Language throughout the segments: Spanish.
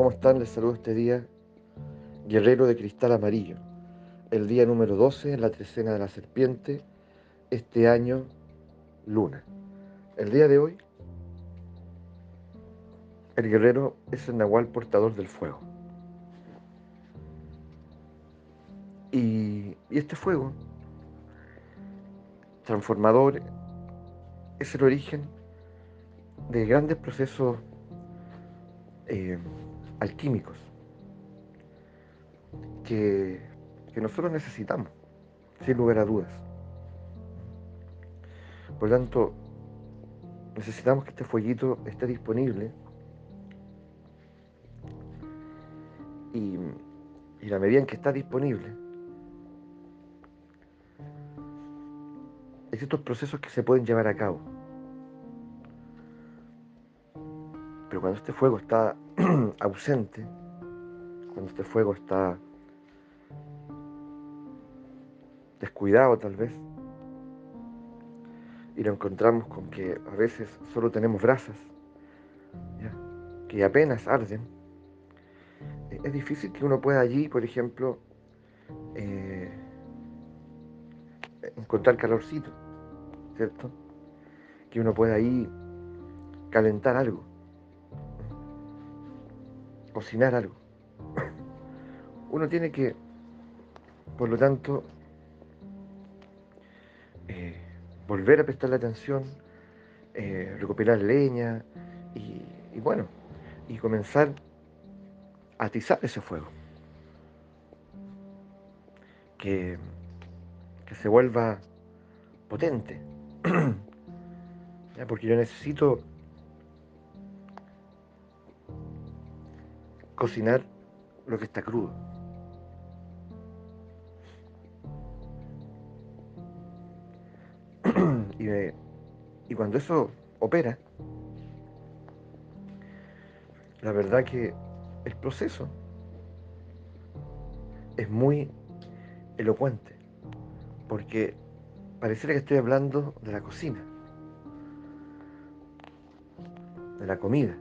¿cómo están? Les saludo este día, Guerrero de Cristal Amarillo. El día número 12 en la trecena de la serpiente, este año, luna. El día de hoy, el guerrero es el nahual portador del fuego. Y, y este fuego, transformador, es el origen de grandes procesos eh, alquímicos que, que nosotros necesitamos, sin lugar a dudas. Por lo tanto, necesitamos que este fueguito esté disponible y, y la medida en que está disponible, estos procesos que se pueden llevar a cabo. Cuando este fuego está ausente, cuando este fuego está descuidado tal vez, y lo encontramos con que a veces solo tenemos brasas, que apenas arden, eh, es difícil que uno pueda allí, por ejemplo, eh, encontrar calorcito, ¿cierto? Que uno pueda ahí calentar algo cocinar algo. Uno tiene que, por lo tanto, eh, volver a prestarle atención, eh, recopilar leña y, bueno, y comenzar a atizar ese fuego. Que, que se vuelva potente. Porque yo necesito cocinar lo que está crudo. y, cuando eso opera, la verdad que el proceso es muy elocuente, porque pareciera que estoy hablando de la cocina, de la comida.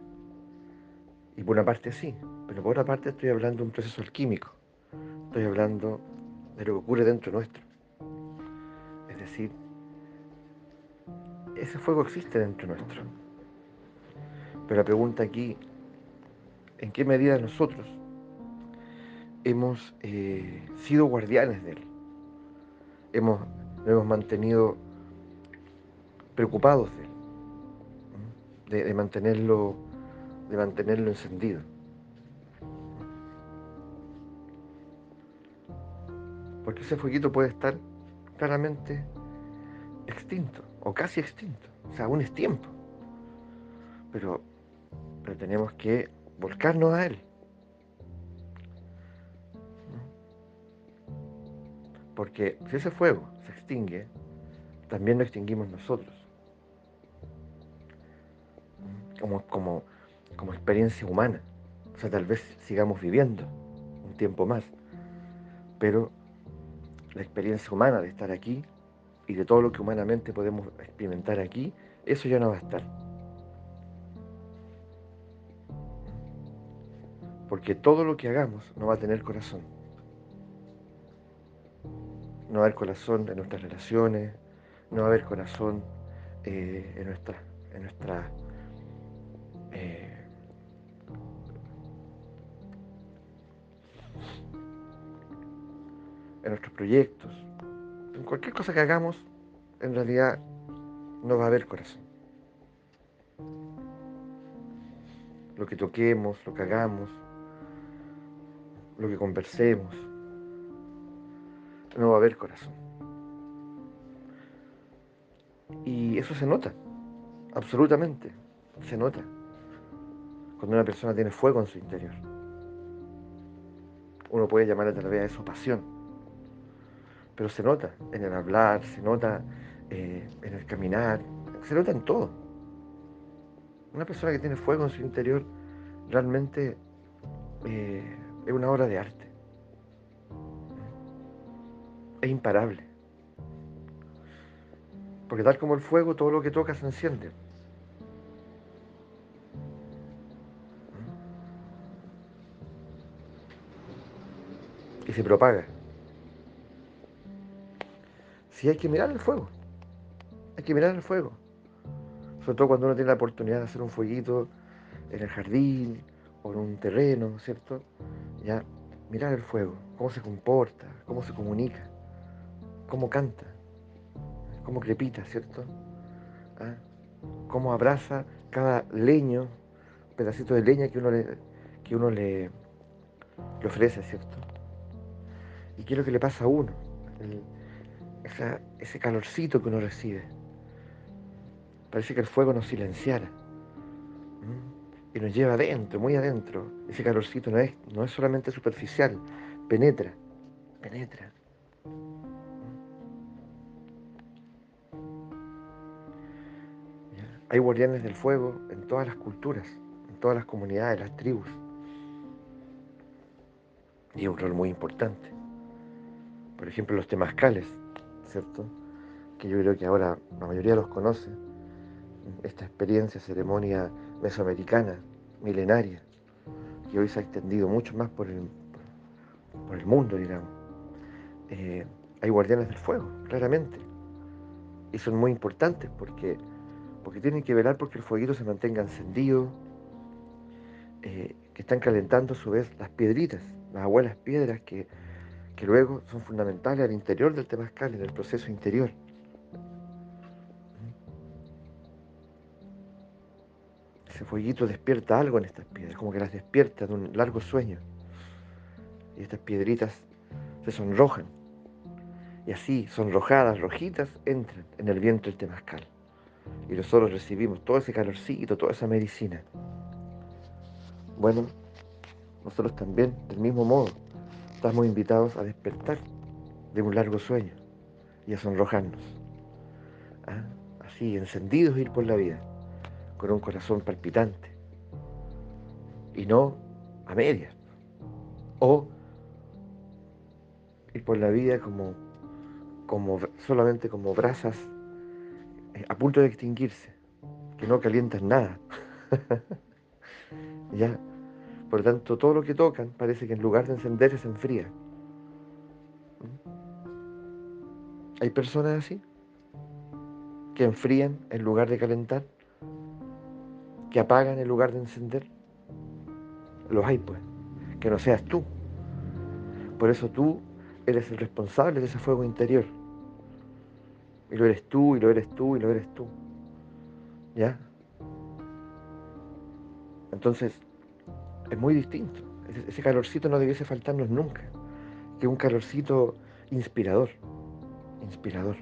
Y por una parte sí, pero por otra parte estoy hablando de un proceso alquímico. Estoy hablando de lo que ocurre dentro nuestro. Es decir, ese fuego existe dentro nuestro. Pero la pregunta aquí, ¿en qué medida nosotros hemos eh, sido guardianes de él? Hemos, hemos mantenido preocupados de él, de mantenerlo de mantenerlo encendido. Porque ese fueguito puede estar claramente extinto o casi extinto. O sea, aún es tiempo. Pero, pero tenemos que volcarnos a él. Porque si ese fuego se extingue, también lo extinguimos nosotros. Como, como, como experiencia humana. O sea, tal vez sigamos viviendo un tiempo más, pero la experiencia humana de estar aquí y de todo lo que humanamente podemos experimentar aquí, eso ya no va a estar. Porque todo lo que hagamos no va a tener corazón. No va a haber corazón en nuestras relaciones, no va a haber corazón eh, en nuestra, en nuestra en nuestros proyectos, en cualquier cosa que hagamos, en realidad no va a haber corazón. Lo que toquemos, lo que hagamos, lo que conversemos, no va a haber corazón. Y eso se nota, absolutamente, se nota, cuando una persona tiene fuego en su interior. Uno puede llamar a través de eso pasión pero se nota en el hablar, se nota eh, en el caminar, se nota en todo. Una persona que tiene fuego en su interior realmente eh, es una obra de arte. Es imparable. Porque tal como el fuego, todo lo que toca se enciende. y se propaga. Sí hay que mirar el fuego, hay que mirar el fuego. Sobre todo cuando uno tiene la oportunidad de hacer un fueguito en el jardín o en un terreno, ¿cierto? Ya, mirar el fuego, cómo se comporta, cómo se comunica, cómo canta, cómo crepita, ¿cierto? ¿Ah? Cómo abraza cada leño, pedacito de leña que uno le, que uno le, ofrece, ¿cierto? ¿Y qué es lo que le pasa a uno? Ese calorcito que uno recibe. Parece que el fuego nos silenciara y nos lleva adentro, muy adentro. Ese calorcito no es, no es solamente superficial, penetra, penetra. Hay guardianes del fuego en todas las culturas, en todas las comunidades, las tribus. Y es un rol muy importante. Por ejemplo, los temazcales, ¿cierto? Que yo creo que ahora la mayoría los conoce. Esta experiencia, ceremonia mesoamericana, milenaria, que hoy se ha extendido mucho más por el, por el mundo, digamos. Eh, hay guardianes del fuego, claramente. Y son muy importantes porque, porque tienen que velar porque el fueguito se mantenga encendido, eh, que están calentando a su vez las piedritas, las abuelas piedras que, que luego son fundamentales al interior del temazcal, en el proceso interior. Ese fueguito despierta algo en estas piedras, como que las despierta de un largo sueño. Y estas piedritas se sonrojan. Y así, sonrojadas, rojitas, entran en el viento del temazcal. Y nosotros recibimos todo ese calorcito, toda esa medicina. Bueno, nosotros también, del mismo modo, estamos invitados a despertar de un largo sueño y a sonrojarnos. ¿Ah? Así, encendidos ir por la vida con un corazón palpitante y no a medias. O ir por la vida como, como solamente como brasas eh, a punto de extinguirse, que no calientan nada. ya. Por lo tanto, todo lo que tocan parece que en lugar de encenderse se enfría. ¿Mm? Hay personas así que enfrían en lugar de calentar que apagan en lugar de encender. Los hay, pues. Que no seas tú. Por eso tú eres el responsable de ese fuego interior. Y lo eres tú, y lo eres tú, y lo eres tú. ¿Ya? Entonces, es muy distinto. Ese calorcito no debiese faltarnos nunca. Que un calorcito inspirador. Inspirador.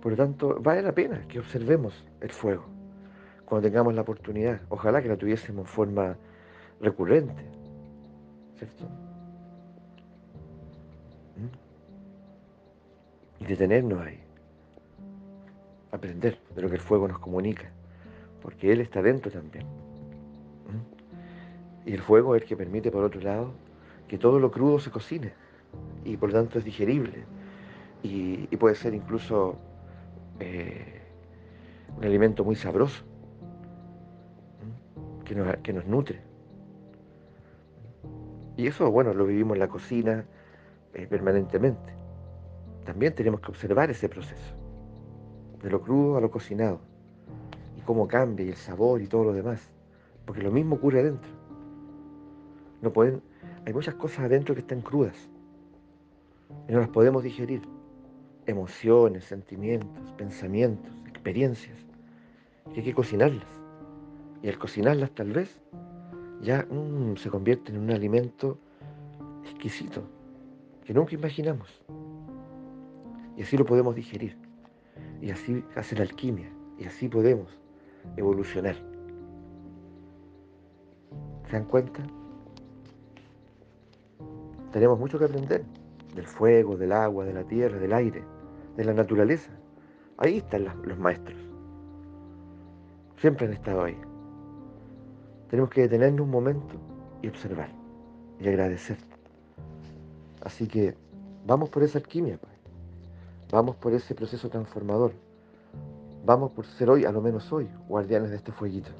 Por lo tanto, vale la pena que observemos el fuego cuando tengamos la oportunidad. Ojalá que la tuviésemos en forma recurrente, ¿cierto? ¿Mm? Y detenernos ahí. Aprender de lo que el fuego nos comunica, porque Él está dentro también. Y el fuego es el que permite, por otro lado, que todo lo crudo se cocine y por lo tanto es digerible y, puede ser incluso eh, un alimento muy sabroso que nos, nutre. Y eso, bueno, lo vivimos en la cocina eh, permanentemente. También tenemos que observar ese proceso, de lo crudo a lo cocinado, y cómo cambia, y el sabor y todo lo demás. Porque lo mismo ocurre adentro. No pueden, hay muchas cosas adentro que están crudas y no las podemos digerir. Emociones, sentimientos, pensamientos, experiencias, hay que cocinarlas. Y al cocinarlas tal vez ya mm, se convierte en un alimento exquisito que nunca imaginamos. Y así lo podemos digerir. Y así hace la alquimia. Y así podemos evolucionar. ¿Se dan cuenta? Tenemos mucho que aprender del fuego, del agua, de la tierra, del aire, de la naturaleza. Ahí están los maestros. Siempre han estado ahí. Tenemos que detenernos un momento y observar y agradecer. Así que vamos por esa alquimia, Padre. Vamos por ese proceso transformador. Vamos por ser hoy, a lo menos hoy, guardianes de este fueguito.